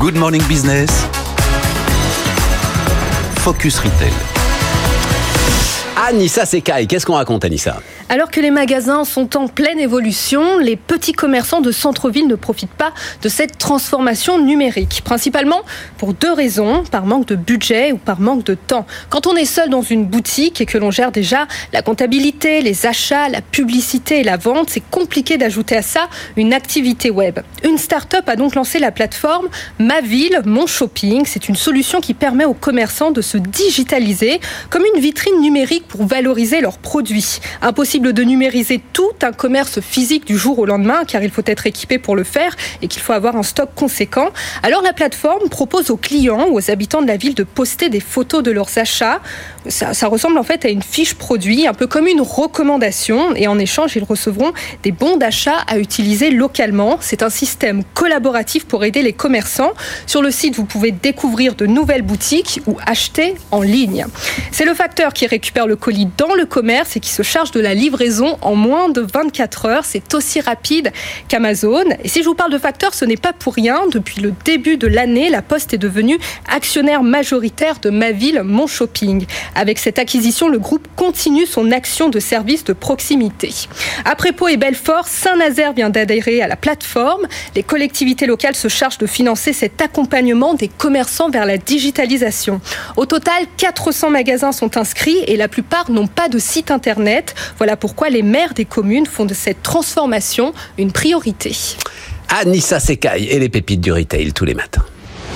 Good Morning Business. Focus Retail. Anissa Sekai, qu'est-ce qu'on raconte Anissa? Alors que les magasins sont en pleine évolution, les petits commerçants de centre-ville ne profitent pas de cette transformation numérique. Principalement pour deux raisons, par manque de budget ou par manque de temps. Quand on est seul dans une boutique et que l'on gère déjà la comptabilité, les achats, la publicité et la vente, c'est compliqué d'ajouter à ça une activité web. Une start-up a donc lancé la plateforme Ma Ville, Mon Shopping. C'est une solution qui permet aux commerçants de se digitaliser comme une vitrine numérique pour valoriser leurs produits. Impossible de numériser tout un commerce physique du jour au lendemain, car il faut être équipé pour le faire et qu'il faut avoir un stock conséquent. Alors la plateforme propose aux clients ou aux habitants de la ville de poster des photos de leurs achats. Ça, ressemble en fait à une fiche produit, un peu comme une recommandation, et en échange, ils recevront des bons d'achat à utiliser localement. C'est un système collaboratif pour aider les commerçants. Sur le site, vous pouvez découvrir de nouvelles boutiques ou acheter en ligne. C'est le facteur qui récupère le colis dans le commerce et qui se charge de la livraison en moins de 24 heures. C'est aussi rapide qu'Amazon. Et si je vous parle de facteurs, ce n'est pas pour rien. Depuis le début de l'année, la Poste est devenue actionnaire majoritaire de Ma Ville, Mon Shopping. Avec cette acquisition, le groupe continue son action de service de proximité. Après Pau et Belfort, Saint-Nazaire vient d'adhérer à la plateforme. Les collectivités locales se chargent de financer cet accompagnement des commerçants vers la digitalisation. Au total, 400 magasins sont inscrits et la plupart n'ont pas de site internet. Voilà pourquoi les maires des communes font de cette transformation une priorité. Anissa Sekai et les pépites du retail tous les matins.